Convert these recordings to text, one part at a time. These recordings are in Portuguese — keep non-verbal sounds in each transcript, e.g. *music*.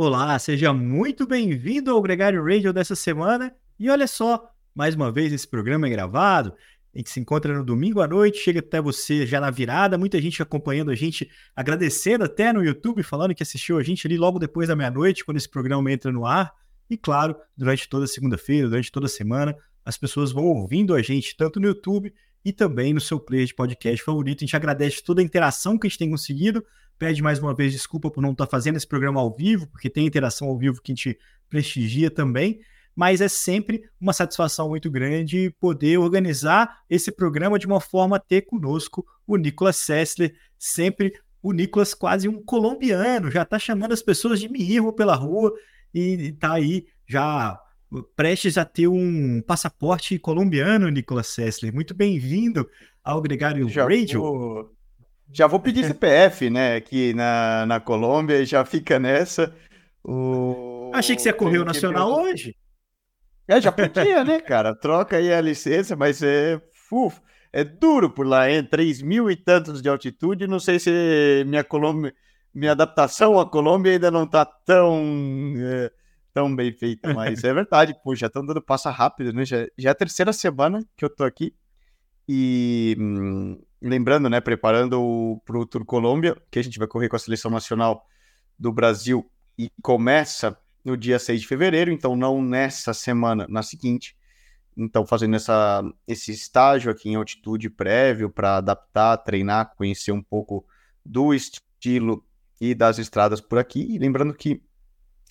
Olá, seja muito bem-vindo ao Gregário Radio dessa semana. E olha só, mais uma vez esse programa é gravado. A gente se encontra no domingo à noite, chega até você já na virada, muita gente acompanhando a gente, agradecendo até no YouTube, falando que assistiu a gente ali logo depois da meia-noite, quando esse programa entra no ar. E claro, durante toda segunda-feira, durante toda semana, as pessoas vão ouvindo a gente tanto no YouTube e também no seu player de podcast favorito. A gente agradece toda a interação que a gente tem conseguido pede mais uma vez desculpa por não estar tá fazendo esse programa ao vivo, porque tem interação ao vivo que a gente prestigia também, mas é sempre uma satisfação muito grande poder organizar esse programa de uma forma a ter conosco o Nicolas Sessler, sempre o Nicolas quase um colombiano, já está chamando as pessoas de mirro pela rua e está aí já prestes a ter um passaporte colombiano, Nicolas Sessler. Muito bem-vindo ao Gregário já Radio. Vou já vou pedir *laughs* CPF, né, aqui na, na Colômbia, e já fica nessa. O... Achei que você ia correr o Nacional hoje. É, já podia, né, cara? Troca aí a licença, mas é. Uf, é duro por lá, hein? 3 mil e tantos de altitude. Não sei se minha Colômbia, minha adaptação à Colômbia ainda não tá tão. É, tão bem feita, mas é verdade, pô, já estão dando passa rápido, né? Já, já é a terceira semana que eu tô aqui. E hum, lembrando, né, preparando para o Tour Colômbia, que a gente vai correr com a seleção nacional do Brasil e começa no dia 6 de fevereiro, então não nessa semana, na seguinte. Então, fazendo essa, esse estágio aqui em altitude prévio para adaptar, treinar, conhecer um pouco do estilo e das estradas por aqui. E lembrando que,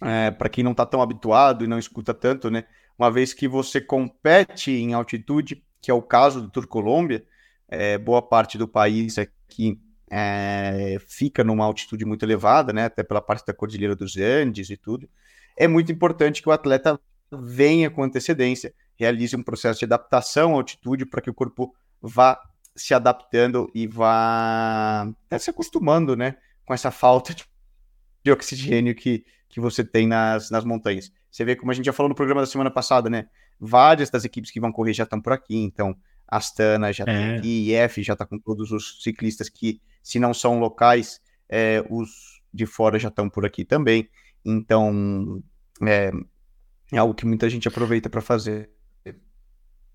é, para quem não está tão habituado e não escuta tanto, né, uma vez que você compete em altitude, que é o caso do Tour Colômbia, é, boa parte do país aqui é, fica numa altitude muito elevada, né, até pela parte da Cordilheira dos Andes e tudo, é muito importante que o atleta venha com antecedência, realize um processo de adaptação à altitude para que o corpo vá se adaptando e vá se acostumando, né, com essa falta de, de oxigênio que, que você tem nas, nas montanhas. Você vê como a gente já falou no programa da semana passada, né? Várias das equipes que vão correr já estão por aqui, então Astana já é. tem IF já está com todos os ciclistas que, se não são locais, é, os de fora já estão por aqui também. Então, é, é algo que muita gente aproveita para fazer.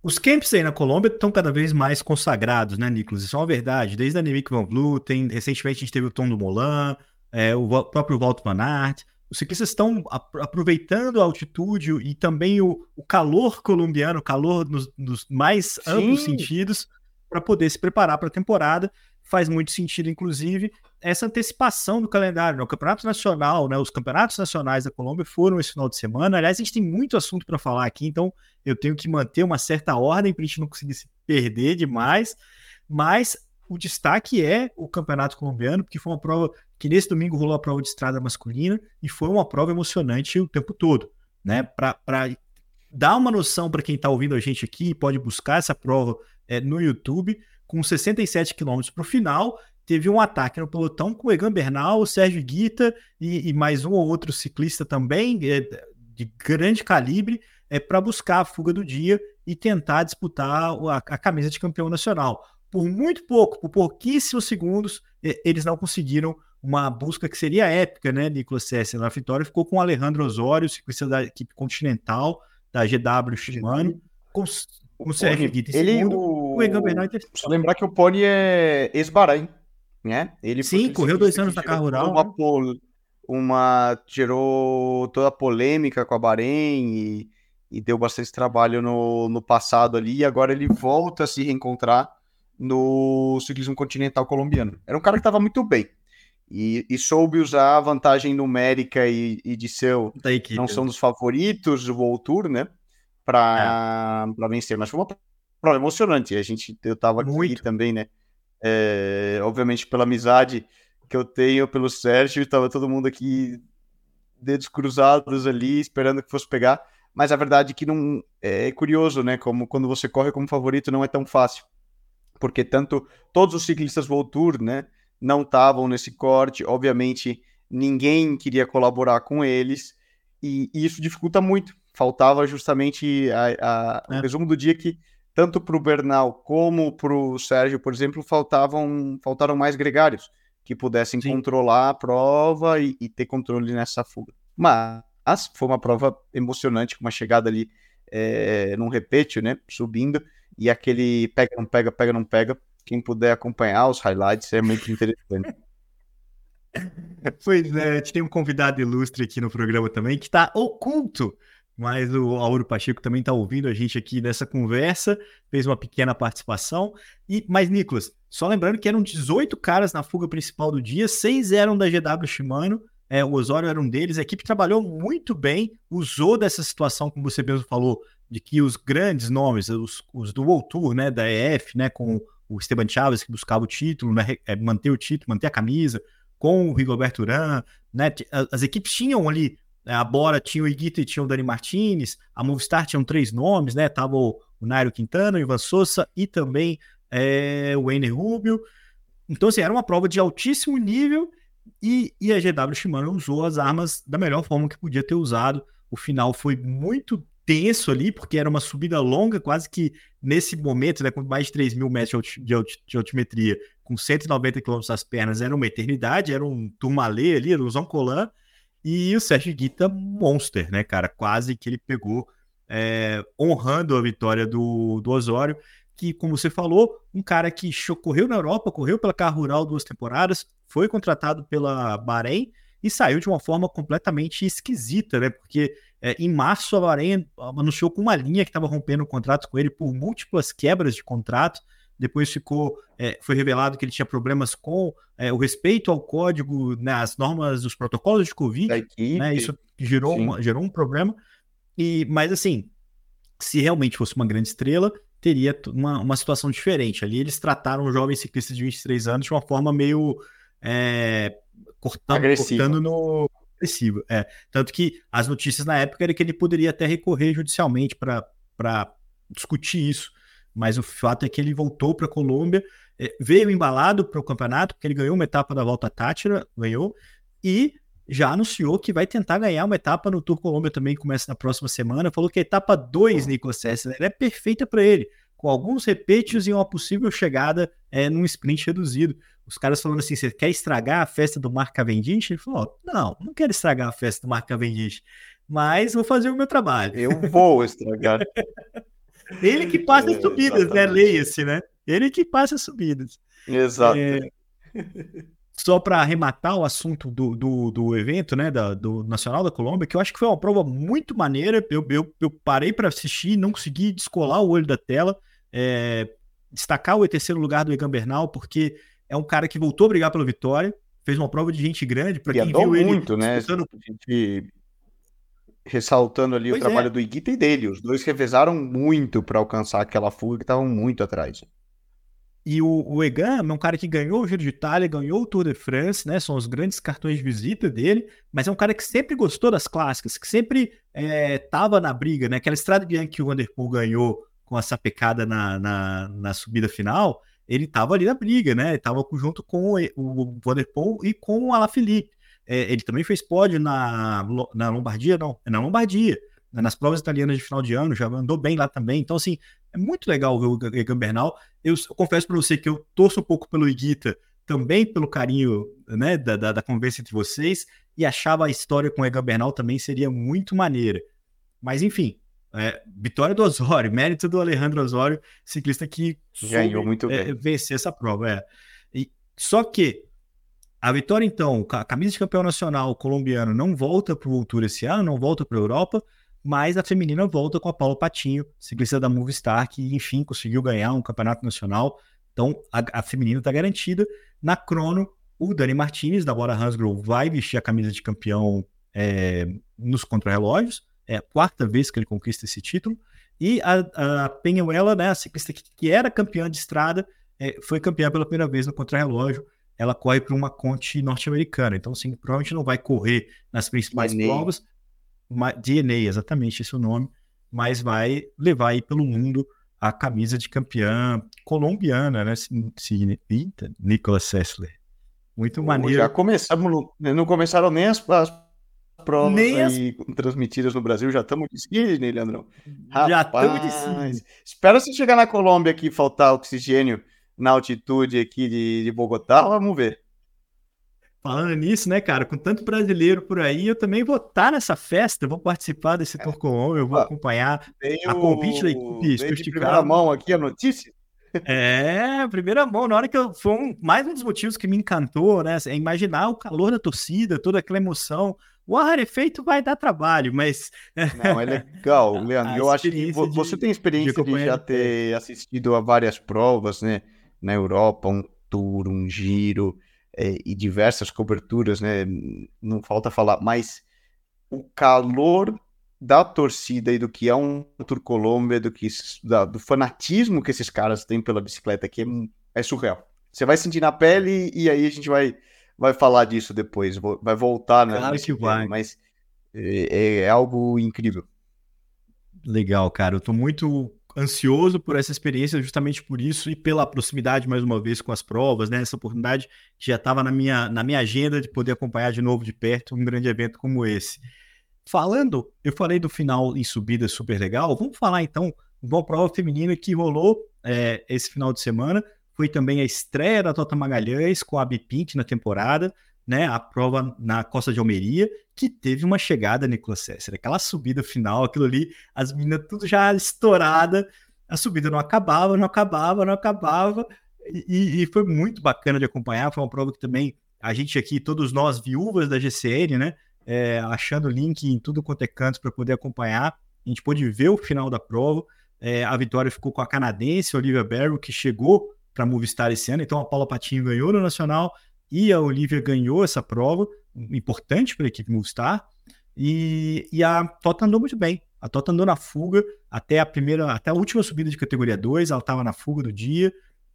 Os camps aí na Colômbia estão cada vez mais consagrados, né, Nicolas? Isso é uma verdade. Desde a Nemic Van Vluten, recentemente a gente teve o Tom do Molan, é, o próprio Walter Van Aert os ciclistas estão aproveitando a altitude e também o, o calor colombiano, o calor nos, nos mais Sim. amplos sentidos, para poder se preparar para a temporada. Faz muito sentido, inclusive, essa antecipação do calendário. Né? O Campeonato Nacional, né? os campeonatos nacionais da Colômbia foram esse final de semana. Aliás, a gente tem muito assunto para falar aqui, então eu tenho que manter uma certa ordem para a gente não conseguir se perder demais. Mas o destaque é o Campeonato Colombiano, porque foi uma prova que nesse domingo rolou a prova de estrada masculina e foi uma prova emocionante o tempo todo, né? Para dar uma noção para quem está ouvindo a gente aqui, pode buscar essa prova é, no YouTube, com 67 quilômetros para o final, teve um ataque no pelotão com o Egan Bernal, o Sérgio Guita e, e, mais um ou outro ciclista também é, de grande calibre é, para buscar a fuga do dia e tentar disputar a, a camisa de campeão nacional. Por muito pouco, por pouquíssimos segundos, eles não conseguiram uma busca que seria épica, né, Nicolas Sessa na vitória, ficou com o Alejandro Osório, ciclista da equipe continental, da GW Shimano, com, com o Sérgio Guita ele, segundo, o, o Egan Bernal Só lembrar que o Pony é ex-Bahrein, né? Ele Sim, correu dois anos na carro rural. Uma, né? pol, uma, gerou toda a polêmica com a Bahrein e, e deu bastante trabalho no, no passado ali, e agora ele volta a se reencontrar no ciclismo continental colombiano. Era um cara que estava muito bem, e, e, soube usar a vantagem numérica e, e de seu não são dos favoritos do World Tour, né? Para é. vencer. Mas foi uma prova emocionante. A gente, eu tava Muito. aqui também, né? É, obviamente pela amizade que eu tenho pelo Sérgio, estava todo mundo aqui dedos cruzados ali, esperando que fosse pegar. Mas a verdade é que não é curioso, né? Como quando você corre como favorito não é tão fácil, porque tanto todos os ciclistas World Tour, né? não estavam nesse corte. Obviamente, ninguém queria colaborar com eles, e, e isso dificulta muito. Faltava justamente a, a, é. o resumo do dia que, tanto para o Bernal como para o Sérgio, por exemplo, faltavam, faltaram mais gregários que pudessem Sim. controlar a prova e, e, ter controle nessa fuga. Mas foi uma prova emocionante, com uma chegada ali é, num repete, né? Subindo, e aquele pega, não pega, pega, não pega. Quem puder acompanhar os highlights é muito interessante. Pois é, tem um convidado ilustre aqui no programa também que está oculto, mas o Auro Pacheco também está ouvindo a gente aqui nessa conversa, fez uma pequena participação. E, mas, Nicolas, só lembrando que eram 18 caras na fuga principal do dia, seis eram da GW Shimano, é, o Osório era um deles, a equipe trabalhou muito bem, usou dessa situação, como você mesmo falou, de que os grandes nomes, os, os do World Tour, né, da EF, né, com o Esteban Chaves, que buscava o título, né, é, manter o título, manter a camisa, com o Rigoberto Urán, né? As equipes tinham ali, né, a Bora tinha o Iguita e tinha o Dani Martinez, a Movistar tinham três nomes, né? Tava o, o Nairo Quintana, o Ivan Sousa e também é, o Ener Rubio. Então, assim, era uma prova de altíssimo nível e, e a GW Shimano usou as armas da melhor forma que podia ter usado. O final foi muito tenso ali, porque era uma subida longa, quase que nesse momento, né, com mais de 3 mil metros de, de altimetria, com 190 km nas pernas, era uma eternidade, era um turmalê ali, era um Zoncolan, e o Sérgio Guita, monster, né, cara, quase que ele pegou, é, honrando a vitória do, do Osório, que, como você falou, um cara que correu na Europa, correu pela Carro Rural duas temporadas, foi contratado pela Bahrein e saiu de uma forma completamente esquisita, né, porque é, em março, a Bahrein anunciou com uma linha que estava rompendo o contrato com ele por múltiplas quebras de contrato. Depois ficou, é, foi revelado que ele tinha problemas com é, o respeito ao código, né, as normas dos protocolos de Covid. Né, isso gerou, uma, gerou um problema. E, mas assim, se realmente fosse uma grande estrela, teria uma, uma situação diferente. Ali eles trataram o jovem ciclista de 23 anos de uma forma meio é, cortando, cortando no agressivo. É. Tanto que as notícias na época era que ele poderia até recorrer judicialmente para discutir isso. Mas o fato é que ele voltou para a Colômbia, é, veio embalado para o campeonato, porque ele ganhou uma etapa da volta Tátira, ganhou, e já anunciou que vai tentar ganhar uma etapa no Tour Colômbia também, que começa na próxima semana. Falou que a etapa 2, Nicolas Sessler, é perfeita para ele, com alguns repetes e uma possível chegada é, num sprint reduzido os caras falando assim: você quer estragar a festa do Mark Cavendish? Ele falou: não, não quero estragar a festa do Mark Cavendish, mas vou fazer o meu trabalho. Eu vou estragar. *laughs* Ele que passa as é, subidas, né? Leia-se, né? Ele que passa as subidas. Exato. É... Só para arrematar o assunto do, do, do evento, né? Da, do Nacional da Colômbia, que eu acho que foi uma prova muito maneira. Eu, eu, eu parei para assistir, não consegui descolar o olho da tela. É... destacar o terceiro lugar do Egan Bernal, porque é um cara que voltou a brigar pela vitória, fez uma prova de gente grande, para quem viu ele muito, né? Disputando... Gente ressaltando ali pois o trabalho é. do Iguita e dele. Os dois revezaram muito para alcançar aquela fuga que estavam muito atrás. E o, o Egan é um cara que ganhou o Giro de Itália, ganhou o Tour de France, né? São os grandes cartões de visita dele, mas é um cara que sempre gostou das clássicas, que sempre estava é, na briga, né? Aquela estrada que o Vanderpool ganhou com essa pecada na, na, na subida final, ele estava ali na briga, né? Estava junto com o Vanderpool e com o Alaphilippe. É, ele também fez pódio na, na Lombardia, não, é na Lombardia, né? nas provas italianas de final de ano, já andou bem lá também. Então, assim, é muito legal ver o Egan Bernal. Eu, eu confesso para você que eu torço um pouco pelo Iguita, também pelo carinho né, da, da, da conversa entre vocês, e achava a história com o Egan Bernal também seria muito maneira. Mas, enfim, é, vitória do Osório, *laughs* mérito do Alejandro Osório, ciclista que ganhou muito é, bem. vencer essa prova. É. E, só que a vitória, então, a camisa de campeão nacional colombiano não volta para o Tour esse ano, não volta para a Europa, mas a feminina volta com a Paula Patinho, ciclista da Movistar, que enfim conseguiu ganhar um campeonato nacional. Então a, a feminina está garantida. Na crono, o Dani Martinez, da Bora Hansgrohe, vai vestir a camisa de campeão é, nos contrarrelógios. É a quarta vez que ele conquista esse título. E a, a Penhuela, né, a ciclista que, que era campeã de estrada, é, foi campeã pela primeira vez no contrarrelógio. Ela corre para uma conte norte-americana. Então, assim, provavelmente não vai correr nas principais DNA. provas. DNA, exatamente esse é o nome. Mas vai levar aí pelo mundo a camisa de campeã colombiana, né? Nicolas Sessler. Muito maneiro. Já começamos, não começaram nem as, as provas as... aí transmitidas no Brasil, já estamos de Sydney, Leandrão. Já estamos de Sydney. Espera você chegar na Colômbia aqui faltar oxigênio na altitude aqui de, de Bogotá, vamos ver. Falando nisso, né, cara, com tanto brasileiro por aí, eu também vou estar nessa festa, vou participar desse é. Eu vou ah, acompanhar a convite da equipe de primeira mão aqui a notícia. É, primeira mão, na hora que eu. Foi um, mais um dos motivos que me encantou, né? É imaginar o calor da torcida, toda aquela emoção. O efeito vai dar trabalho, mas. Não, é legal, *laughs* Leandro. eu acho que você tem experiência de, de já ter assistido a várias provas, né? Na Europa, um tour, um giro é, e diversas coberturas, né? Não falta falar, mas o calor da torcida e do que é um Tour Colômbia, do que da, do fanatismo que esses caras têm pela bicicleta aqui é, é, surreal. Você vai sentir na pele e aí a gente vai vai falar disso depois, vai voltar, né? Claro que vai. Mas é, é, é, algo incrível. Legal, cara. Eu tô muito ansioso por essa experiência, justamente por isso e pela proximidade mais uma vez com as provas, né? Essa oportunidade que já estava na minha, na minha agenda de poder acompanhar de novo de perto um grande evento como esse. Falando, eu falei do final em subida super legal, vamos falar então de uma prova feminina que rolou é, esse final de semana. Foi também a estreia da Tota Magalhães com a Bipink na temporada, né? A prova na Costa de Almeria, que teve uma chegada, Nicolas César, aquela subida final, aquilo ali, as meninas tudo já estourada, a subida não acabava, não acabava, não acabava, e, e, foi muito bacana de acompanhar. Foi uma prova que também a gente aqui, todos nós viúvas da GCN, né? é, achando link em tudo quanto é canto para poder acompanhar. A gente pôde ver o final da prova. É, a vitória ficou com a canadense Olivia Barrow, que chegou para Movistar esse ano. Então a Paula Patinho ganhou no Nacional e a Olivia ganhou essa prova, importante para a equipe Movistar. E, e a Tota andou muito bem. A Tota andou na fuga até a primeira, até a última subida de categoria 2, ela estava na fuga do dia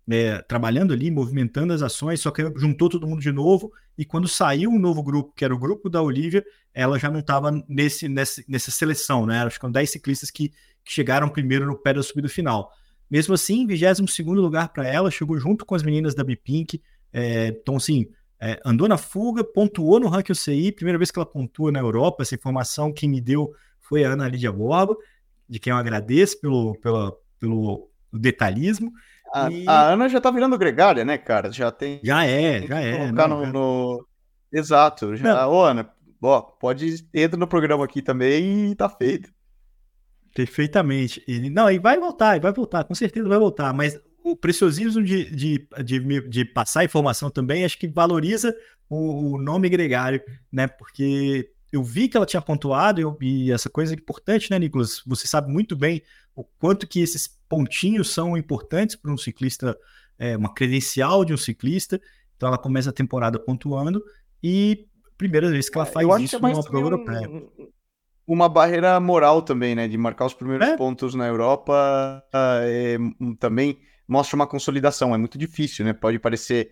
é, trabalhando ali, movimentando as ações, só que juntou todo mundo de novo, e quando saiu um novo grupo, que era o grupo da Olivia, ela já não estava nesse, nesse, nessa seleção, né? São 10 ciclistas que, que, chegaram primeiro no pé da subida final. Mesmo assim, 22 lugar para ela, chegou junto com as meninas da Bipink, é, então assim, é, andou na fuga, pontuou no ranking UCI, primeira vez que ela pontua na Europa, essa informação quem me deu foi a Ana Lídia Borba, de quem eu agradeço pelo, pelo, pelo detalhismo, a, e... a, Ana já tá virando gregária, né, cara? Já tem. Já é, já é. Não, no, no, Exato. Já... Ô, Ana, ó, pode entrar no programa aqui também e tá feito. Perfeitamente. E, não, e vai voltar, e vai voltar, com certeza vai voltar, mas o preciosismo de, de, de, de passar informação também, acho que valoriza o, o, nome gregário, né? Porque eu vi que ela tinha pontuado, eu, e essa coisa é importante, né, Nicolas? Você sabe muito bem o quanto que esses pontinhos são importantes para um ciclista, é, uma credencial de um ciclista. Então ela começa a temporada pontuando e primeira vez que ela é, faz isso é numa prova um, europeia. Uma barreira moral também, né? De marcar os primeiros é? pontos na Europa é, também mostra uma consolidação. É muito difícil, né? Pode parecer.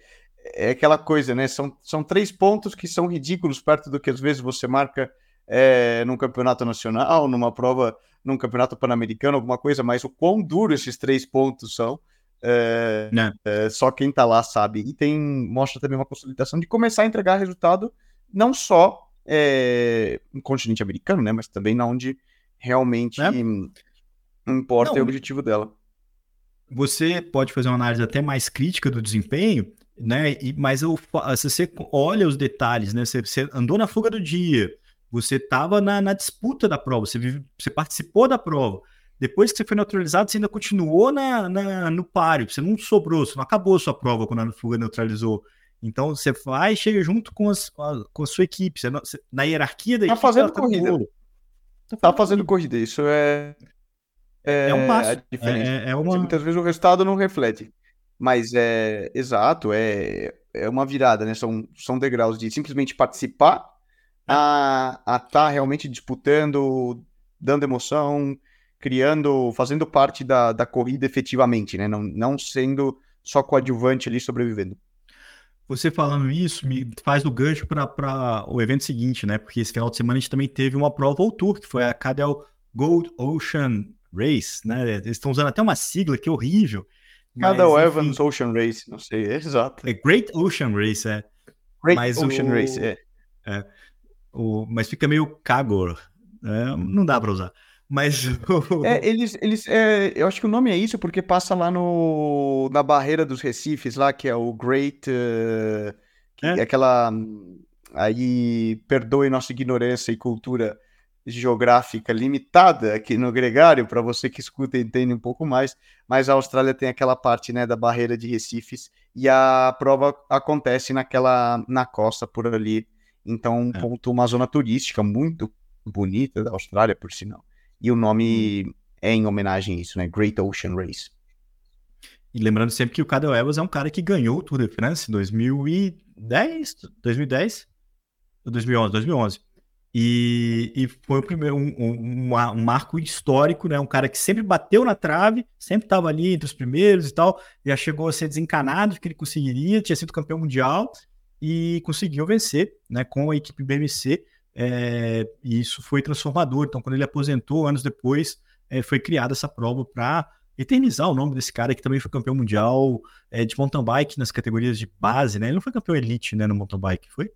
É aquela coisa, né? São, são três pontos que são ridículos perto do que às vezes você marca é, num campeonato nacional, numa prova, num campeonato pan-americano, alguma coisa, mas o quão duro esses três pontos são, é, né. é, só quem tá lá sabe. E tem mostra também uma consolidação de começar a entregar resultado não só é, no continente americano, né, mas também na onde realmente é. importa não, o objetivo dela. Você pode fazer uma análise até mais crítica do desempenho, né? E, mas eu, se você olha os detalhes, né? Você, você andou na fuga do dia, você estava na, na, disputa da prova, você, vive, você participou da prova. Depois que você foi neutralizado, você ainda continuou na, na, no páreo, você não sobrou, você não acabou a sua prova quando a fuga neutralizou. Então você vai e chega junto com, as, com a sua equipe. Você, você, na hierarquia da tá equipe. Fazendo tá corrida. Tá, tá fazendo corrida. Isso é. É, é um passo. É, é, é uma... Muitas vezes o resultado não reflete. Mas é exato, é, é uma virada, né? São, são degraus de simplesmente participar a estar tá realmente disputando, dando emoção, criando, fazendo parte da, da corrida efetivamente, né? Não, não sendo só coadjuvante ali sobrevivendo. Você falando isso me faz o gancho para o evento seguinte, né? Porque esse final de semana a gente também teve uma prova ao tour, que foi a Cadel Gold Ocean Race, né? Eles estão usando até uma sigla que é horrível. Cadel Evans Ocean Race, não sei, é exato. É Great Ocean Race, é. Great mas Ocean o... Race, é. é. O, mas fica meio cagor. É, não dá para usar. Mas. *laughs* é, eles. eles é, eu acho que o nome é isso porque passa lá no, na barreira dos Recifes, lá, que é o Great. Uh, que é. aquela aí perdoe nossa ignorância e cultura geográfica limitada aqui no Gregário, para você que escuta e entende um pouco mais, mas a Austrália tem aquela parte né, da barreira de Recifes e a prova acontece naquela na costa por ali. Então, um é. ponto, uma zona turística muito bonita da Austrália, por sinal. E o nome hum. é em homenagem a isso, né? Great Ocean Race. E lembrando sempre que o Cadel Evans é um cara que ganhou o Tour de France em 2010, 2010 ou 2011, 2011. E, e foi o primeiro, um, um, um, marco histórico, né? Um cara que sempre bateu na trave, sempre estava ali entre os primeiros e tal, já chegou a ser desencanado de que ele conseguiria, tinha sido campeão mundial e conseguiu vencer, né? Com a equipe BMC, é, e isso foi transformador. Então, quando ele aposentou, anos depois, é, foi criada essa prova para eternizar o nome desse cara que também foi campeão mundial é, de mountain bike nas categorias de base, né? Ele não foi campeão elite, né, no mountain bike, foi?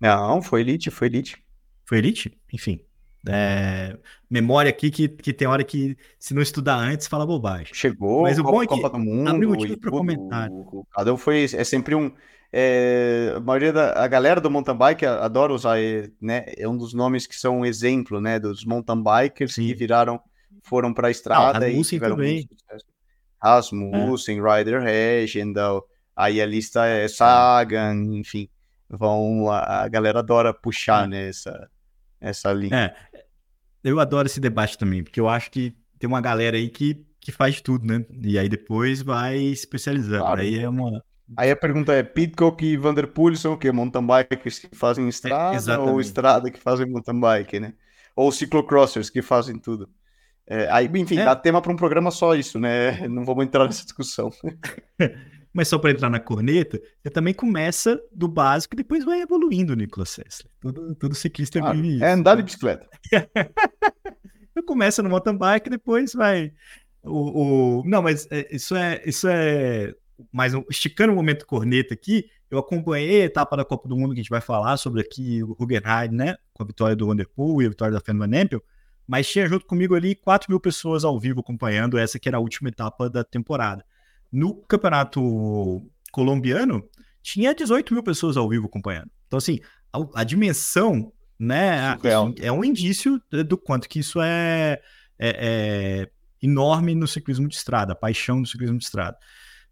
Não, foi elite, foi elite. Foi Elite? Enfim. É, memória aqui que, que tem hora que, se não estudar antes, fala bobagem. Chegou, Mas o bom é que Copa do Mundo, abriu motivo para comentar. O Cadel foi, é sempre um. É, a maioria da a galera do mountain bike adora usar, né? É um dos nomes que são um exemplo, né? Dos mountain bikers Sim. que viraram, foram para a estrada ah, e tiveram também. Rasmussen, é. Ryder Regendal, aí a lista é Sagan, enfim, vão a, a galera adora puxar é. né, essa, essa linha. É, eu adoro esse debate também, porque eu acho que tem uma galera aí que, que faz tudo, né? E aí depois vai especializando. Claro. Aí é uma. Aí a pergunta é: Pitcock e Vanderpool são o quê? Mountain bikers que fazem é, estrada é, ou estrada que fazem mountain bike, né? Ou ciclocrossers que fazem tudo. É, aí, enfim, é. dá tema para um programa só isso, né? *laughs* Não vamos entrar nessa discussão. *laughs* Mas só para entrar na corneta, você também começa do básico e depois vai evoluindo, Nicolas Sessler. Todo, todo ciclista ah, vive isso. É andar de bicicleta. *laughs* começa no mountain bike, depois vai. O, o... Não, mas é, isso é. Isso é. Mas esticando o momento corneta aqui, eu acompanhei a etapa da Copa do Mundo que a gente vai falar sobre aqui, o Huggenheim, né? Com a vitória do Vanderpool e a vitória da Fernanda Nempel. Mas tinha junto comigo ali 4 mil pessoas ao vivo acompanhando essa que era a última etapa da temporada. No campeonato colombiano, tinha 18 mil pessoas ao vivo acompanhando. Então, assim, a, a dimensão, né, é, é um indício do quanto que isso é, é, é, enorme no ciclismo de estrada, a paixão do ciclismo de estrada.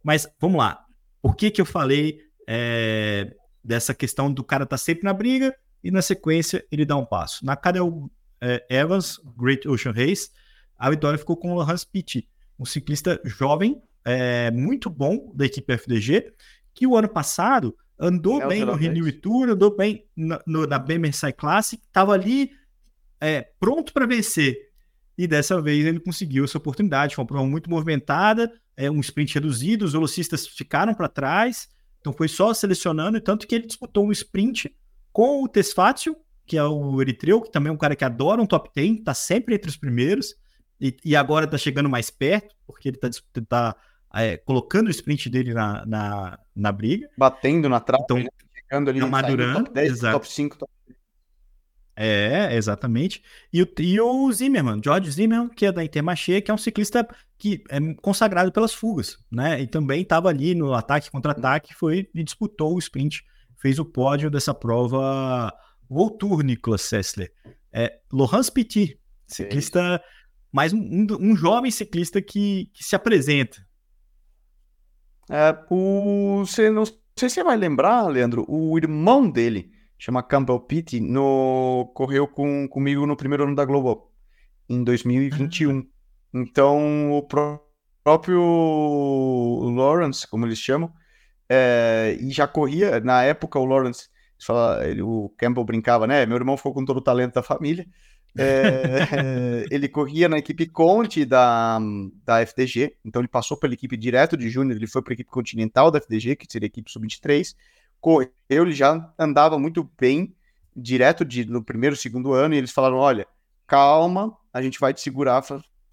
Mas, vamos lá. Por que que eu falei é, dessa questão do cara estar tá sempre na briga e, na sequência, ele dá um passo? Na Cadel é, Evans, Great Ocean Race, a vitória ficou com o Hans Pitt, um ciclista jovem, é, muito bom da equipe FDG, que o ano passado andou é bem no Renew Tour, andou bem na, no, na BMSI Classic, estava ali é, pronto para vencer. E dessa vez ele conseguiu essa oportunidade. Foi uma prova muito movimentada, é, um sprint reduzido, os velocistas ficaram para trás, então foi só selecionando, tanto que ele disputou um sprint com o Tesfácio, que é o Eritreu, que também é um cara que adora um top 10, está sempre entre os primeiros, e, e agora está chegando mais perto, porque ele está tá é, colocando o sprint dele na, na, na briga. Batendo na trave, então, né? chegando ali no top 10, exato. top 5, top é, exatamente. E o, e o Zimmerman, George Zimmerman, que é da Intermarché, que é um ciclista que é consagrado pelas fugas, né? E também estava ali no ataque contra-ataque, foi e disputou o sprint, fez o pódio dessa prova World Tour, Nicolas Sessler. É, Laurence Petit, ciclista, mais um, um, um, jovem ciclista que, que se apresenta, é, o, você não sei se você vai lembrar, Leandro, o irmão dele, chama Campbell Pitt, no, correu com, comigo no primeiro ano da Global, em 2021. Ah. Então, o pró próprio Lawrence, como eles chamam, é, e já corria, na época o Lawrence, fala, ele, o Campbell brincava, né? Meu irmão ficou com todo o talento da família. É, *laughs* ele corria na equipe Conte da, da FDG, então ele passou pela equipe direto de Júnior, ele foi para a equipe continental da FDG, que seria a equipe sub-23. Correu, ele já andava muito bem, direto de, no primeiro, segundo ano, e eles falaram: olha, calma, a gente vai te segurar.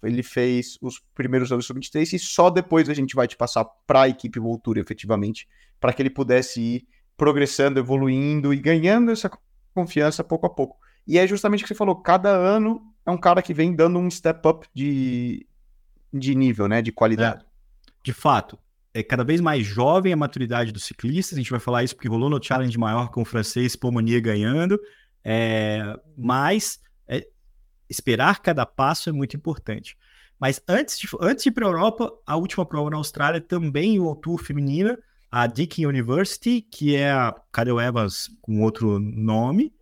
Ele fez os primeiros anos sub-23 e só depois a gente vai te passar para a equipe Voltura, efetivamente, para que ele pudesse ir progressando, evoluindo e ganhando essa confiança pouco a pouco. E é justamente o que você falou, cada ano é um cara que vem dando um step up de, de nível, né, de qualidade. É. De fato. É cada vez mais jovem a maturidade dos ciclistas. A gente vai falar isso porque rolou no Challenge maior com o francês Pomonier ganhando. É, mas é, esperar cada passo é muito importante. Mas antes de, antes de ir para a Europa, a última prova na Austrália também o Tour feminina, a Deakin University, que é a Cadel Evans com outro nome,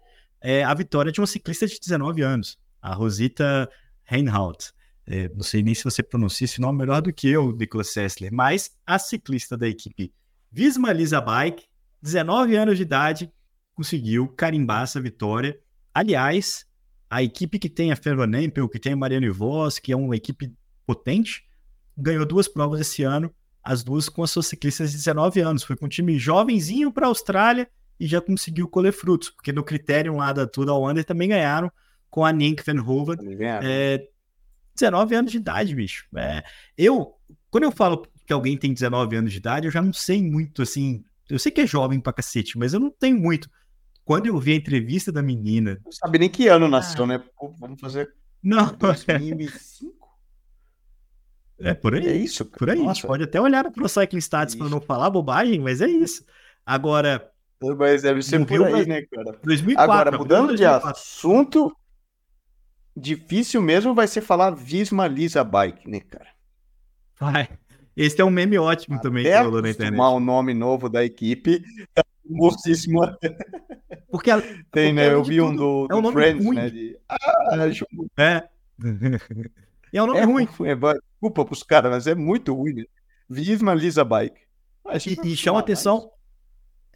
é a vitória de uma ciclista de 19 anos, a Rosita Reinhardt. É, não sei nem se você pronuncia esse nome melhor do que eu, Nicolas Sessler, mas a ciclista da equipe Visma Lisa Bike, 19 anos de idade, conseguiu carimbar essa vitória. Aliás, a equipe que tem a Ferro Nempel, que tem a Mariano Voss, que é uma equipe potente, ganhou duas provas esse ano, as duas com as suas ciclistas de 19 anos. Foi com um time jovenzinho para a Austrália e já conseguiu colher frutos, porque no critério lá da Tour da Wander também ganharam com a Nink Van Hoven. É, 19 anos de idade, bicho. É, eu, quando eu falo que alguém tem 19 anos de idade, eu já não sei muito, assim. Eu sei que é jovem pra cacete, mas eu não tenho muito. Quando eu vi a entrevista da menina. Não sabe nem que ano nasceu, ah. né? Pô, vamos fazer. Não, 2005? É por aí. É isso. Por aí. Nossa. A gente pode até olhar para o Cycling Stats para não falar bobagem, mas é isso. Agora. Mas deve ser por aí, né, cara? 2004, Agora, mudando 2004. de assunto, difícil mesmo vai ser falar Visma Lisa Bike, né, cara? Vai. Esse é um meme ótimo Até também que rolou na internet. o nome novo da equipe. Tá muitíssimo. Porque ela, tem, né? Eu vi um do, é um do Friends, ruim. né? De... Ah, é. *laughs* é um nome é ruim. É, desculpa pros caras, mas é muito ruim. Né? Visma Lisa Bike. E, e chama atenção.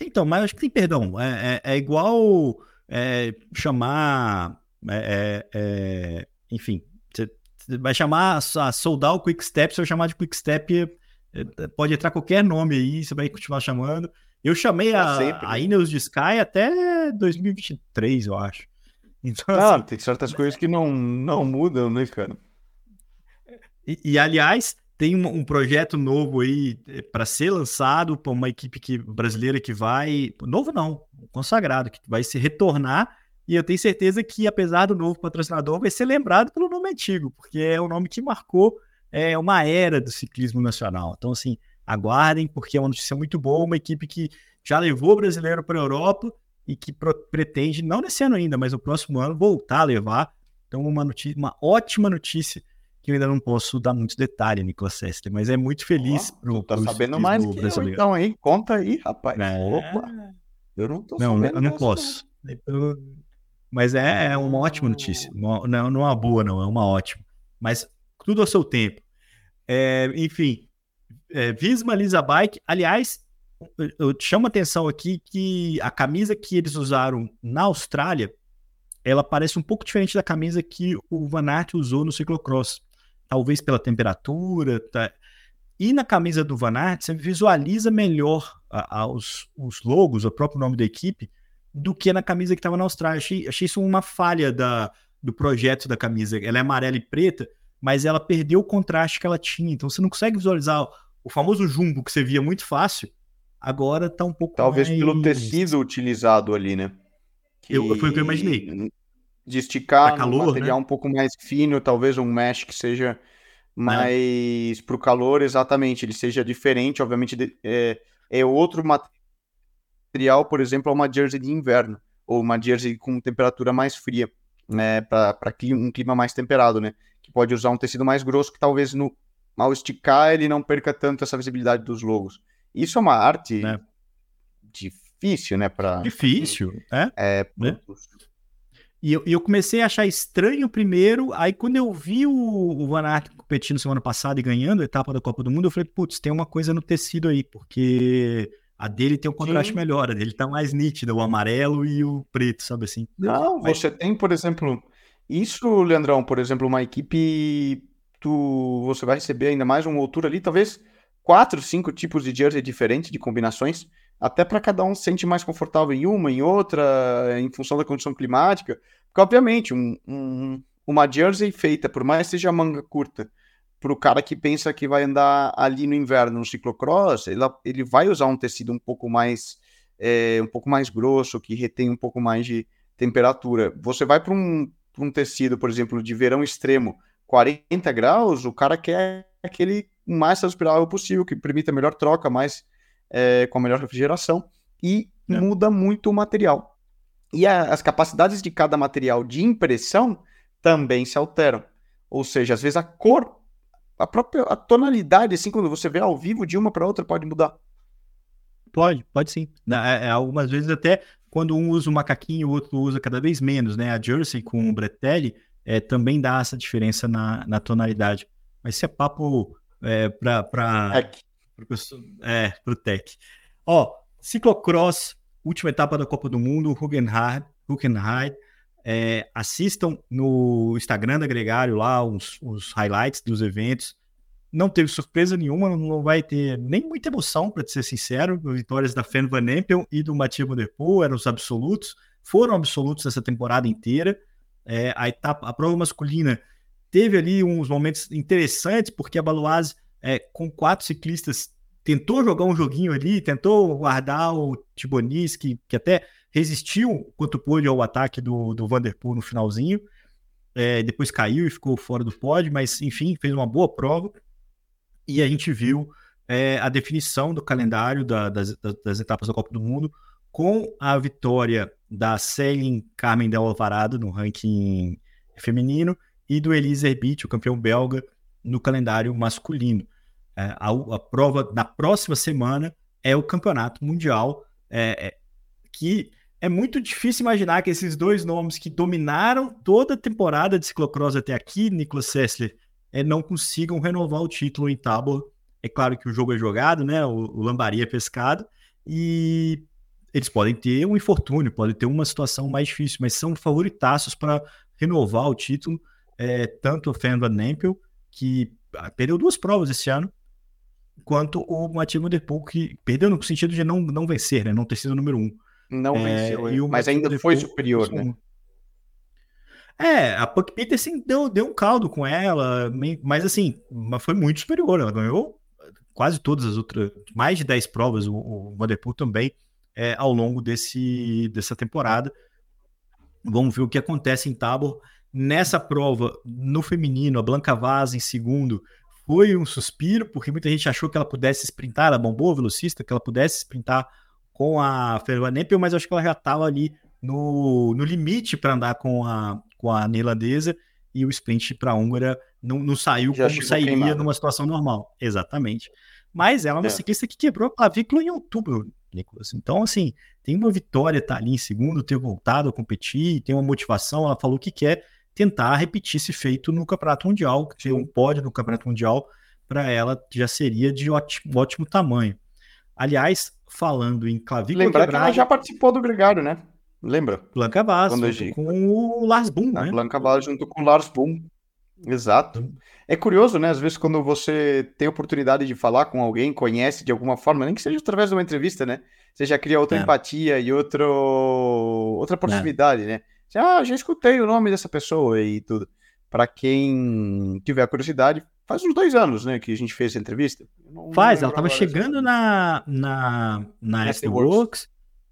Então, mas acho que tem perdão. É, é, é igual é, chamar é, é, é, enfim, você vai chamar a soldar o Quick Step, se eu chamar de Quick Step, é, pode entrar qualquer nome aí, você vai continuar chamando. Eu chamei a, sempre, a Ineos de Sky até 2023, eu acho. Então, ah, assim, tem certas coisas que não, não mudam, né, cara? E, e aliás, tem um, um, projeto novo aí para ser lançado para uma equipe que, brasileira que vai. Novo não, consagrado, que vai se retornar e eu tenho certeza que, apesar do novo patrocinador, vai ser lembrado pelo nome antigo, porque é o nome que marcou é, uma era do ciclismo nacional. Então, assim, aguardem, porque é uma notícia muito boa, uma equipe que já levou o brasileiro para a Europa e que pretende, não nesse ano ainda, mas no próximo ano, voltar a levar. Então, uma, notícia, uma ótima notícia que eu ainda não posso dar muitos detalhes, Nicolas Sester, mas é muito feliz oh, pro, tá sabendo mais que brasileiro. Eu, então, aí Conta aí, rapaz. É... Opa! Eu não tô não, eu não posso. Eu, mas é, é uma ótima notícia. Não, não é uma boa, não, é uma ótima. Mas tudo ao seu tempo. É, enfim, é, Visma Lisa Bike. Aliás, eu chamo a atenção aqui que a camisa que eles usaram na Austrália, ela parece um pouco diferente da camisa que o Van Aert usou no ciclocross. Talvez pela temperatura. Tá? E na camisa do Van Aert, você visualiza melhor a, a, os, os logos, o próprio nome da equipe, do que na camisa que estava na Austrália. Achei, achei isso uma falha da, do projeto da camisa. Ela é amarela e preta, mas ela perdeu o contraste que ela tinha. Então você não consegue visualizar o famoso jumbo que você via muito fácil. Agora tá um pouco Talvez mais... pelo tecido utilizado ali, né? Que... Eu, foi o que eu imaginei. De esticar calor, um material né? um pouco mais fino, talvez um mesh que seja mais para o calor, exatamente. Ele seja diferente, obviamente é, é outro material material, por exemplo, a uma jersey de inverno, ou uma jersey com temperatura mais fria, né, para um clima mais temperado, né, que pode usar um tecido mais grosso que talvez no ao esticar ele não perca tanto essa visibilidade dos logos. Isso é uma arte né? difícil, né, para difícil, é, é né? E eu, eu, comecei a achar estranho primeiro, aí quando eu vi o, o Van Aert competindo semana passada e ganhando a etapa da Copa do Mundo, eu falei, putz, tem uma coisa no tecido aí, porque a dele tem um contraste Sim. melhor, a dele tá mais nítida, o amarelo e o preto, sabe assim? Não, Mas... você tem, por exemplo, isso, Leandrão, por exemplo, uma equipe, tu, você vai receber ainda mais uma altura ali, talvez quatro, cinco tipos de jersey diferentes, de combinações, até para cada um se sente mais confortável em uma, em outra, em função da condição climática. Porque, obviamente, um, um, uma jersey feita, por mais que seja manga curta, para o cara que pensa que vai andar ali no inverno no ciclocross, ele, ele vai usar um tecido um pouco mais é, um pouco mais grosso, que retém um pouco mais de temperatura. Você vai para um, um tecido, por exemplo, de verão extremo, 40 graus, o cara quer aquele mais transpirável possível, que permita melhor troca, mais é, com a melhor refrigeração, e é. muda muito o material. E a, as capacidades de cada material de impressão também se alteram. Ou seja, às vezes a cor, a própria a tonalidade, assim, quando você vê ao vivo de uma para outra, pode mudar. Pode, pode sim. É, é, algumas vezes até quando um usa o macaquinho, o outro usa cada vez menos, né? A Jersey com o Bretelli é, também dá essa diferença na, na tonalidade. Mas isso é papo é, para é, o Tech. Ó, ciclocross, última etapa da Copa do Mundo, Huggenheim é, assistam no Instagram da Gregário lá os, os, highlights dos eventos. Não teve surpresa nenhuma, não vai ter nem muita emoção, para ser sincero. Vitórias da Fan Van Empel e do Mathieu Van Der Poel eram os absolutos, foram absolutos essa temporada inteira. É, a etapa, a prova masculina teve ali uns momentos interessantes, porque a Baloise, é, com quatro ciclistas, tentou jogar um joguinho ali, tentou guardar o Tibonis, que, que até resistiu quanto pôde ao ataque do, do Vanderpool no finalzinho. É, depois caiu e ficou fora do pódio, mas enfim, fez uma boa prova. E a gente viu é, a definição do calendário da, das, das, etapas da Copa do Mundo com a vitória da Celine Carmen Del Alvarado no ranking feminino e do Elise Herbit, o campeão belga, no calendário masculino. É, a, a, prova na próxima semana é o campeonato mundial, é, é que é muito difícil imaginar que esses dois nomes que dominaram toda a temporada de ciclocross até aqui, Nicolas Sessler, é, não consigam renovar o título em Tabor. É claro que o jogo é jogado, né? O, o Lambari é pescado e eles podem ter um infortúnio, podem ter uma situação mais difícil, mas são favoritaços para renovar o título. É, tanto o Van Nempel, que ah, perdeu duas provas esse ano, quanto o Matheus Van que perdeu no sentido de não, não vencer, né? Não ter sido o número um. Não é, venceu, mas ainda foi superior, né? É, a Puck Peterson deu, deu um caldo com ela, mas assim, foi muito superior. Ela ganhou quase todas as outras, mais de 10 provas, o, o Vanderpool também, é, ao longo desse, dessa temporada. Vamos ver o que acontece em Tabor. Nessa prova, no feminino, a Blanca Vaz em segundo foi um suspiro, porque muita gente achou que ela pudesse sprintar, ela bombou a velocista, que ela pudesse sprintar com a Fervan Nempel, mas acho que ela já estava ali no, no limite para andar com a, com a neerlandesa e o sprint para a húngara não, não saiu já como sairia numa situação normal. Exatamente. Mas ela é uma é. ciclista que quebrou a clavícula em outubro, Nicolas. Então, assim, tem uma vitória, tá ali em segundo, ter voltado a competir, tem uma motivação. Ela falou que quer tentar repetir esse feito no Campeonato Mundial, ter um pódio no Campeonato Mundial, para ela já seria de ótimo, ótimo tamanho. Aliás, falando em clavícula Lembrar quebrada... que ela já participou do Gregário, né? Lembra? Blanca Vaz, com o Lars Boom, né? Blanca Vaz junto com o Lars Boom. Exato. É curioso, né? Às vezes, quando você tem oportunidade de falar com alguém, conhece de alguma forma, nem que seja através de uma entrevista, né? Você já cria outra é. empatia e outro... outra proximidade, é. né? Você, ah, já escutei o nome dessa pessoa e tudo. Para quem tiver curiosidade, Faz uns dois anos, né, que a gente fez essa entrevista. Não, Faz, não ela estava chegando na, na, na Works.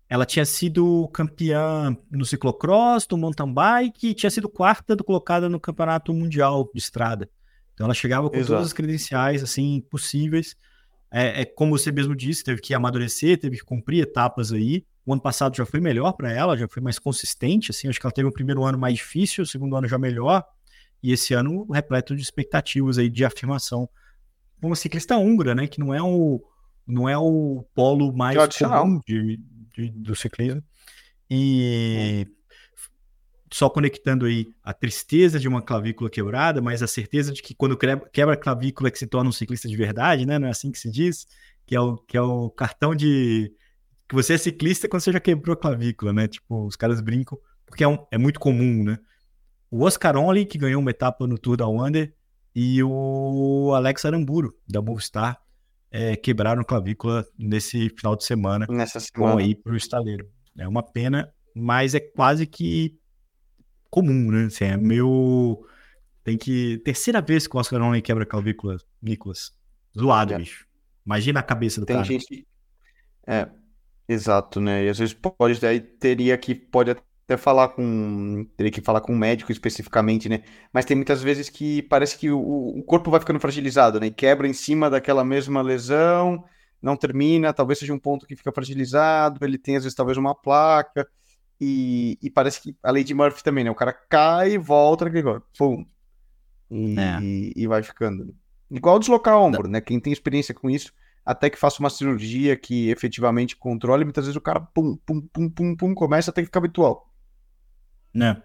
Ela tinha sido campeã no ciclocross, no mountain bike e tinha sido quarta colocada no campeonato mundial de estrada. Então ela chegava com Exato. todas as credenciais assim possíveis. É, é, como você mesmo disse, teve que amadurecer, teve que cumprir etapas aí. O ano passado já foi melhor para ela, já foi mais consistente. Assim, acho que ela teve o primeiro ano mais difícil, o segundo ano já melhor e esse ano repleto de expectativas aí de afirmação. Uma ciclista húngara, né, que não é o, não é o polo mais comum de, de, do ciclismo. E só conectando aí a tristeza de uma clavícula quebrada, mas a certeza de que quando quebra a clavícula é que se torna um ciclista de verdade, né? Não é assim que se diz, que é o, que é o cartão de que você é ciclista quando você já quebrou a clavícula, né? Tipo, os caras brincam, porque é, um, é muito comum, né? O Oscar Only, que ganhou uma etapa no Tour da Wander, e o Alex Aramburo, da Movistar, é, quebraram clavícula nesse final de semana. Nessa semana. Aí pro estaleiro. É uma pena, mas é quase que comum, né? Assim, é meio... Tem que... Terceira vez que o Oscar Only quebra clavícula, Nicolas. Zoado, é. bicho. Imagina a cabeça do Tem cara. Tem gente... É, exato, né? E às vezes pode... Daí teria que... Pode até falar com. Teria que falar com um médico especificamente, né? Mas tem muitas vezes que parece que o, o corpo vai ficando fragilizado, né? E quebra em cima daquela mesma lesão, não termina, talvez seja um ponto que fica fragilizado, ele tem às vezes talvez uma placa. E, e parece que a lei de Murphy também, né? O cara cai, volta, agora, pum. E, é. e, e, vai ficando. Igual deslocar ombro, né? Quem tem experiência com isso, até que faça uma cirurgia que efetivamente controle, muitas vezes o cara pum, pum, pum, pum, pum, começa a ter que ficar habitual né?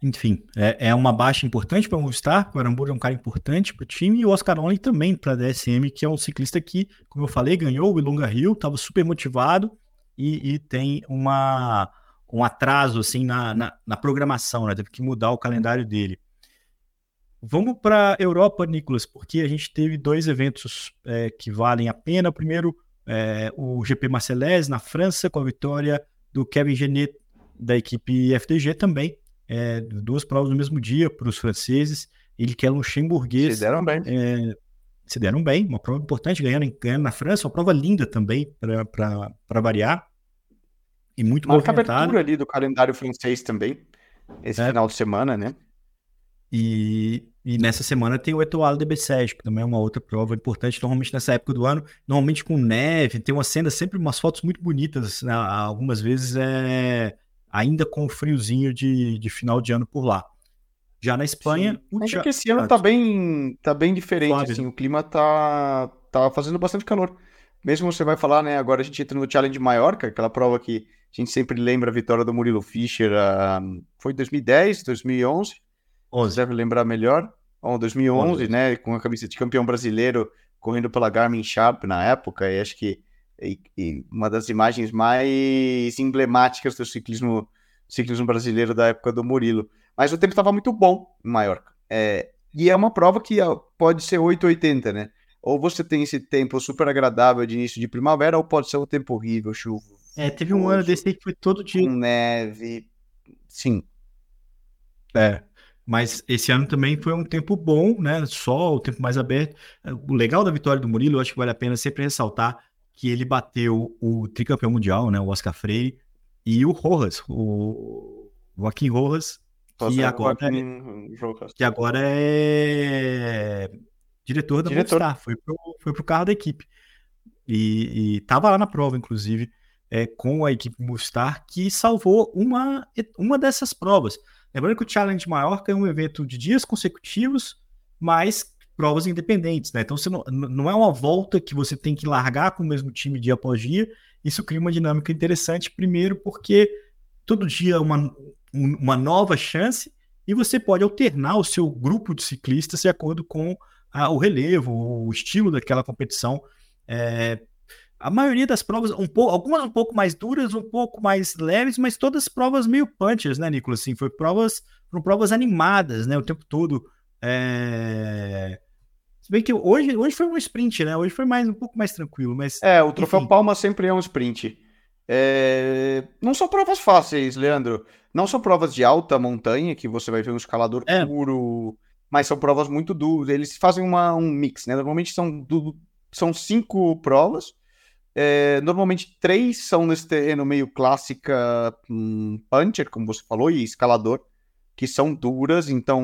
Enfim, é, é uma baixa importante para o Movistar, o Aramburu é um cara importante para o time, e o Oscar Only também para a DSM, que é um ciclista que, como eu falei, ganhou o Ilunga Rio, estava super motivado e, e, tem uma, um atraso assim na, na, na, programação, né? Teve que mudar o calendário dele. Vamos para a Europa, Nicolas, porque a gente teve dois eventos é, que valem a pena. Primeiro, é, o GP Marcelés na França, com a vitória do Kevin Genet da equipe FDG também. É, duas provas no mesmo dia para os franceses. Ele que é luxemburguês. Se deram bem. É, se deram bem, uma prova importante, ganhando, ganhando na França, uma prova linda também, para variar. E muito Marca movimentada. abertura ali do calendário francês também, esse é. final de semana, né? E, e nessa semana tem o Etoile de Bessèges, que também é uma outra prova importante, normalmente nessa época do ano, normalmente com neve, tem uma cena, sempre umas fotos muito bonitas, né? algumas vezes é ainda com o friozinho de, de final de ano por lá. Já na Espanha. O Ainda que esse ano tá bem, tá bem diferente, assim, o clima tá, tá fazendo bastante calor. Mesmo você vai falar, né? Agora a gente entra no Challenge Maiorca, aquela prova que a gente sempre lembra a vitória do Murilo Fischer. Uh, foi 2010, 2011. 11. Você deve lembrar melhor. Bom, 2011, 11. né? Com a camisa de campeão brasileiro correndo pela Garmin Sharp na época. E acho que e, e uma das imagens mais emblemáticas do ciclismo, ciclismo brasileiro da época do Murilo. Mas o tempo estava muito bom em Maiorca. É, e é uma prova que pode ser 880, né? Ou você tem esse tempo super agradável de início de primavera, ou pode ser um tempo horrível, chuva. É, teve um ano desse que foi todo dia. Com neve. Sim. É. Mas esse ano também foi um tempo bom, né? Sol, o tempo mais aberto. O legal da vitória do Murilo, eu acho que vale a pena sempre ressaltar que ele bateu o tricampeão mundial, né, o Oscar Freire, e o Rojas, o Joaquim Rojas, que agora, é, que agora é diretor da diretor. Movistar, foi pro, foi pro carro da equipe. E, e tava lá na prova, inclusive, é, com a equipe Movistar, que salvou uma, uma dessas provas. Lembrando que o Challenge Maiorca é um evento de dias consecutivos, mas provas independentes, né? Então você não, não é uma volta que você tem que largar com o mesmo time dia após dia. Isso cria uma dinâmica interessante, primeiro porque todo dia é uma, uma nova chance e você pode alternar o seu grupo de ciclistas de acordo com a, o relevo, o estilo daquela competição. É, a maioria das provas, um pouco, algumas um pouco mais duras, um pouco mais leves, mas todas provas meio punches, né, Nicolas? Assim, foi provas, foram provas animadas, né, o tempo todo. É... Se bem que hoje, hoje foi um sprint, né? Hoje foi mais um pouco mais tranquilo, mas. É, o troféu enfim. Palma sempre é um sprint. É... Não são provas fáceis, Leandro. Não são provas de alta montanha, que você vai ver um escalador é. puro, mas são provas muito duras. Eles fazem uma, um mix, né? Normalmente são, du... são cinco provas. É... normalmente três são nesse terreno meio clássica um, puncher, como você falou, e escalador, que são duras, então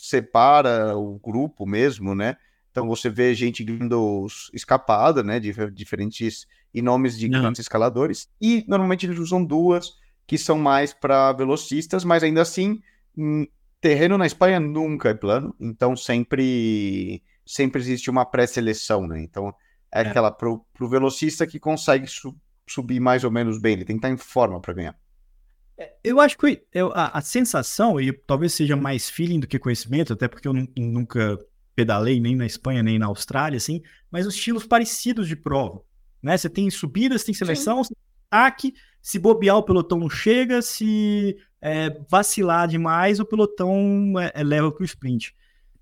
separa o grupo mesmo, né? Então você vê gente ganhando escapada, né? De diferentes e nomes de Não. grandes escaladores. E normalmente eles usam duas que são mais para velocistas, mas ainda assim, hum, terreno na Espanha nunca é plano, então sempre sempre existe uma pré-seleção, né? Então é, é. aquela pro, pro velocista que consegue su subir mais ou menos bem, ele tem que estar em forma para ganhar. É, eu acho que eu, a, a, sensação, e talvez seja mais feeling do que conhecimento, até porque eu nunca pedalei nem na Espanha nem na Austrália, assim, mas os estilos parecidos de prova. Né? Você tem subidas, tem seleção, Sim. ataque, se bobear o pelotão não chega, se é, vacilar demais, o pelotão é, é leva para o sprint.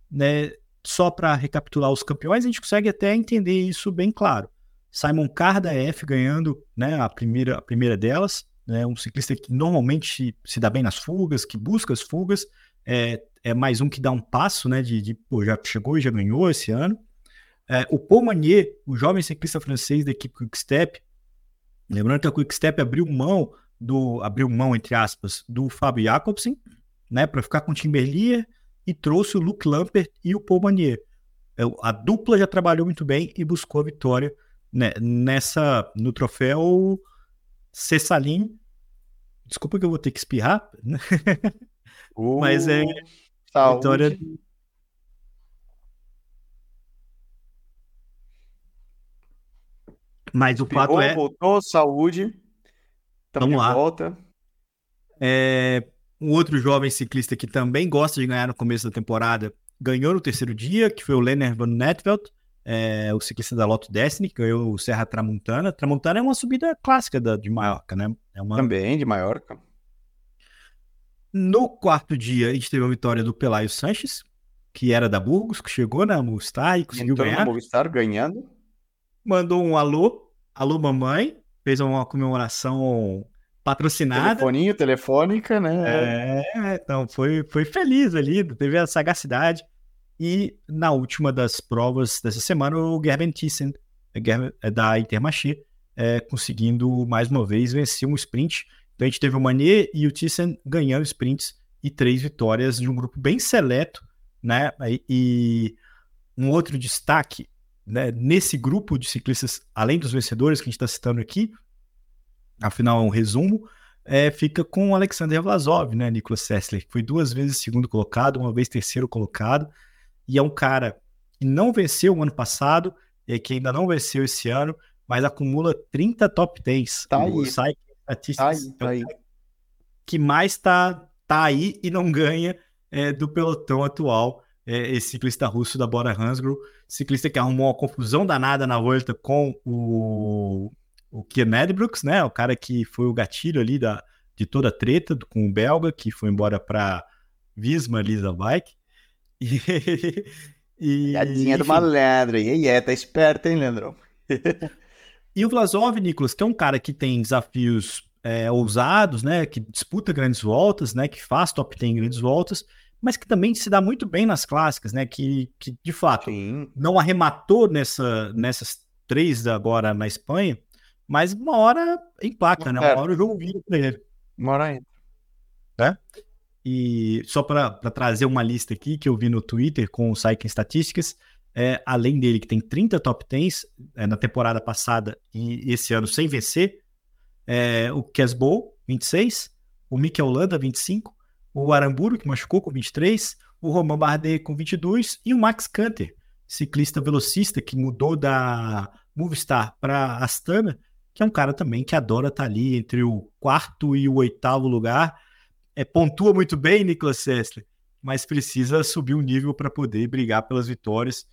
Né? Só para recapitular os campeões, a gente consegue até entender isso bem claro. Simon Carr da F ganhando né, a, primeira, a primeira delas, né? Um ciclista que normalmente se dá bem nas fugas, que busca as fugas, é, é mais um que dá um passo, né? De, de pô, já chegou e já ganhou esse ano. É, o Paul Manier, o jovem ciclista francês da equipe Quickstep, lembrando que a Quickstep abriu mão do abriu mão entre aspas do Fábio Jacobsen, né, para ficar com o Tim Berlier e trouxe o Luke Lampert e o Paul Manier. É, a dupla já trabalhou muito bem e buscou a vitória né, nessa no troféu Cessalim. Desculpa que eu vou ter que espirrar, uh, *laughs* mas é saúde. vitória Mas o fato é. Voltou, saúde. Vamos lá. Volta. É, um outro jovem ciclista que também gosta de ganhar no começo da temporada ganhou no terceiro dia, que foi o Lenner Van Netveld, é, o ciclista da Lotto Destiny, que ganhou o Serra Tramontana. Tramontana é uma subida clássica da, de Maiorca, né? É uma... Também de Maiorca. No quarto dia, a gente teve a vitória do Pelayo Sanches, que era da Burgos, que chegou na Movistar e conseguiu Entrou ganhar. Na Movistar ganhando mandou um alô, alô mamãe, fez uma comemoração patrocinada. Telefoninho, telefônica, né? É, então foi, foi feliz ali, teve a sagacidade. E na última das provas dessa semana, o Gerben Thyssen, é da Intermarché, é, conseguindo mais uma vez vencer um sprint. Então a gente teve o Manier e o Thyssen ganhando sprints e três vitórias de um grupo bem seleto, né? E um outro destaque né, nesse grupo de ciclistas, além dos vencedores que a gente está citando aqui, afinal é um resumo, é, fica com o Alexander Vlasov, né, Nicolas Sessler, que foi duas vezes segundo colocado, uma vez terceiro colocado, e é um cara que não venceu o ano passado, e que ainda não venceu esse ano, mas acumula 30 top 10. Tá aí. Tá aí, tá aí. Que mais tá, tá aí e não ganha é, do pelotão atual é, esse ciclista russo da Bora Hansgrohe, ciclista que arrumou uma confusão danada na volta com o, o Kian Edbrooks, né? O cara que foi o gatilho ali da, de toda a treta com o belga, que foi embora para Visma Lisa Bike. *laughs* E, e, do malandro. E aí, tá esperto, hein, Leandro? e o Vlasov, Nicolas, que é um cara que tem desafios é, ousados, né? Que disputa grandes voltas, né? Que faz top 10 grandes voltas mas que também se dá muito bem nas clássicas, né? Que, que de fato Sim. não arrematou nessa, nessas três agora na Espanha, mas uma hora emplaca, né? Uma hora o jogo vira para ele. Uma hora entra. É? E só para trazer uma lista aqui que eu vi no Twitter com o Cycling Estatísticas, é, além dele, que tem 30 top 10 é, na temporada passada e esse ano sem vencer, é, o Casbow, 26, o Mikel Landa, 25, o Aramburu, que machucou com 23, o Romain Bardet com 22 e o Max Canter, ciclista velocista que mudou da Movistar para Astana, que é um cara também que adora estar tá ali entre o quarto e o oitavo lugar. É, pontua muito bem, Nicolas Sessler, mas precisa subir um nível para poder brigar pelas vitórias,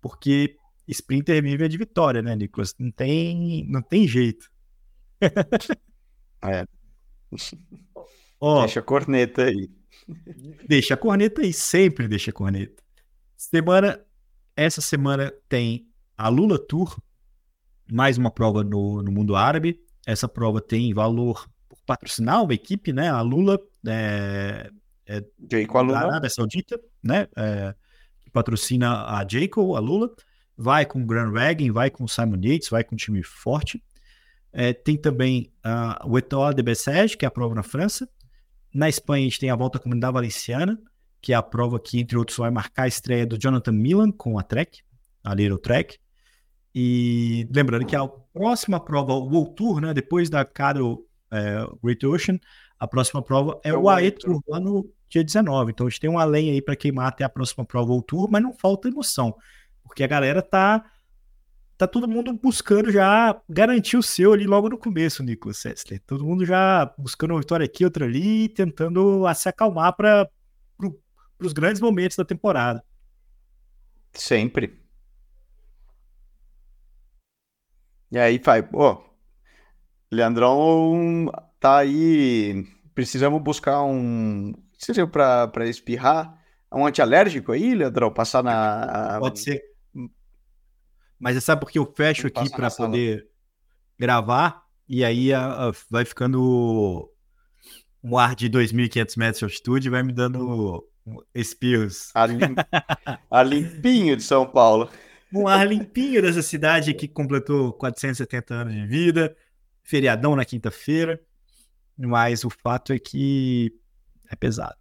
porque sprinter vive é de vitória, né, Nicolas? Não tem, não tem jeito. é. *laughs* deixa a corneta aí. Deixa a corneta aí, sempre deixa a corneta. Semana, essa semana tem a Lula Tour, mais uma prova no, no mundo árabe. Essa prova tem valor por patrocinar uma equipe, né? A Lula é, é da Arábia Saudita, né? É, que patrocina a Jayco, a Lula. Vai com o Grand Wagon, vai com o Simon Yates, vai com um time forte. É, tem também uh, o Etoile de Bessèges, que é a prova na França. Na Espanha, a gente tem a Volta à Comunidade Valenciana, que é a prova que, entre outros, vai marcar a estreia do Jonathan Milan com a Trek, a Little Trek. E lembrando que a próxima prova, o World Tour, né, depois da Caro é, Great Ocean, a próxima prova é, é o AE Tour, lá no dia 19. Então a gente tem uma lenha aí para queimar até a próxima prova World Tour, mas não falta emoção, porque a galera tá tá todo mundo buscando já garantir o seu ali logo no começo, Nicolas Sessler. Todo mundo já buscando uma vitória aqui, outra ali, tentando se acalmar para pro, os grandes momentos da temporada. Sempre. E aí, vai, pô, Leandrão tá aí. Precisamos buscar um. Seja para espirrar, um antialérgico aí, Leandrão? Passar na. Pode ser. Mas você sabe porque eu fecho aqui para poder gravar e aí a, a, vai ficando um ar de 2.500 metros de altitude e vai me dando espirros. Ar, lim... ar limpinho de São Paulo. Um ar limpinho dessa cidade que completou 470 anos de vida, feriadão na quinta-feira. Mas o fato é que é pesado.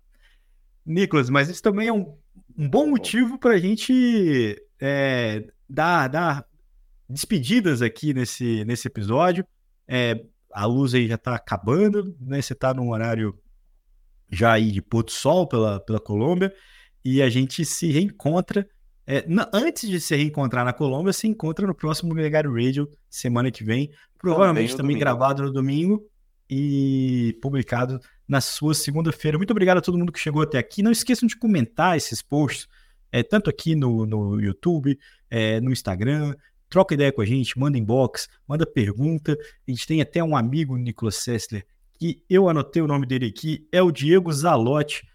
Nicolas, mas isso também é um, um bom motivo para a gente é, dar, dar despedidas aqui nesse, nesse episódio. É, a luz aí já está acabando, né? Você está num horário já aí de pôr do sol pela, pela Colômbia e a gente se reencontra. É, na, antes de se reencontrar na Colômbia, se encontra no próximo Gregário Radio semana que vem, provavelmente também, também gravado no domingo e publicado na sua segunda-feira. Muito obrigado a todo mundo que chegou até aqui. Não esqueçam de comentar esses posts, é, tanto aqui no, no YouTube, é, no Instagram. Troca ideia com a gente, manda inbox, manda pergunta. A gente tem até um amigo, Nicolas Sessler, que eu anotei o nome dele aqui, é o Diego Zalotti,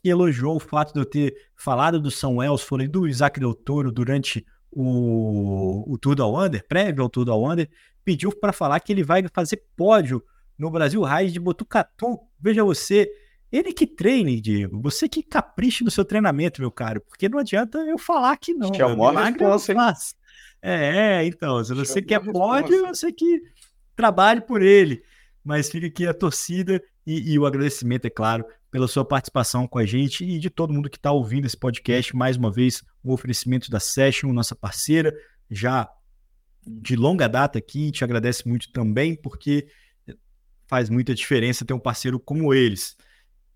que elogiou o fato de eu ter falado do São Elso, falei do Isaac Del Toro durante o, o Tour da Wander, prévio ao Tour da Wander, pediu para falar que ele vai fazer pódio no Brasil Raiz de Botucatu. Veja você, ele que treine, Diego. Você que capriche no seu treinamento, meu caro. Porque não adianta eu falar que não. Chamou a resposta, É, é, então, se você quer pode, você que trabalhe por ele. Mas fica aqui a torcida e, e, o agradecimento, é claro, pela sua participação com a gente e de todo mundo que está ouvindo esse podcast. Mais uma vez, o um oferecimento da Session, nossa parceira, já de longa data aqui. Te agradece muito também, porque faz muita diferença ter um parceiro como eles.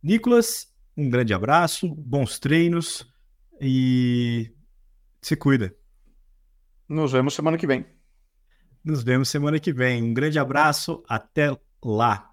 Nicolas, um grande abraço, bons treinos e se cuida. Nos vemos semana que vem. Nos vemos semana que vem. Um grande abraço, até lá.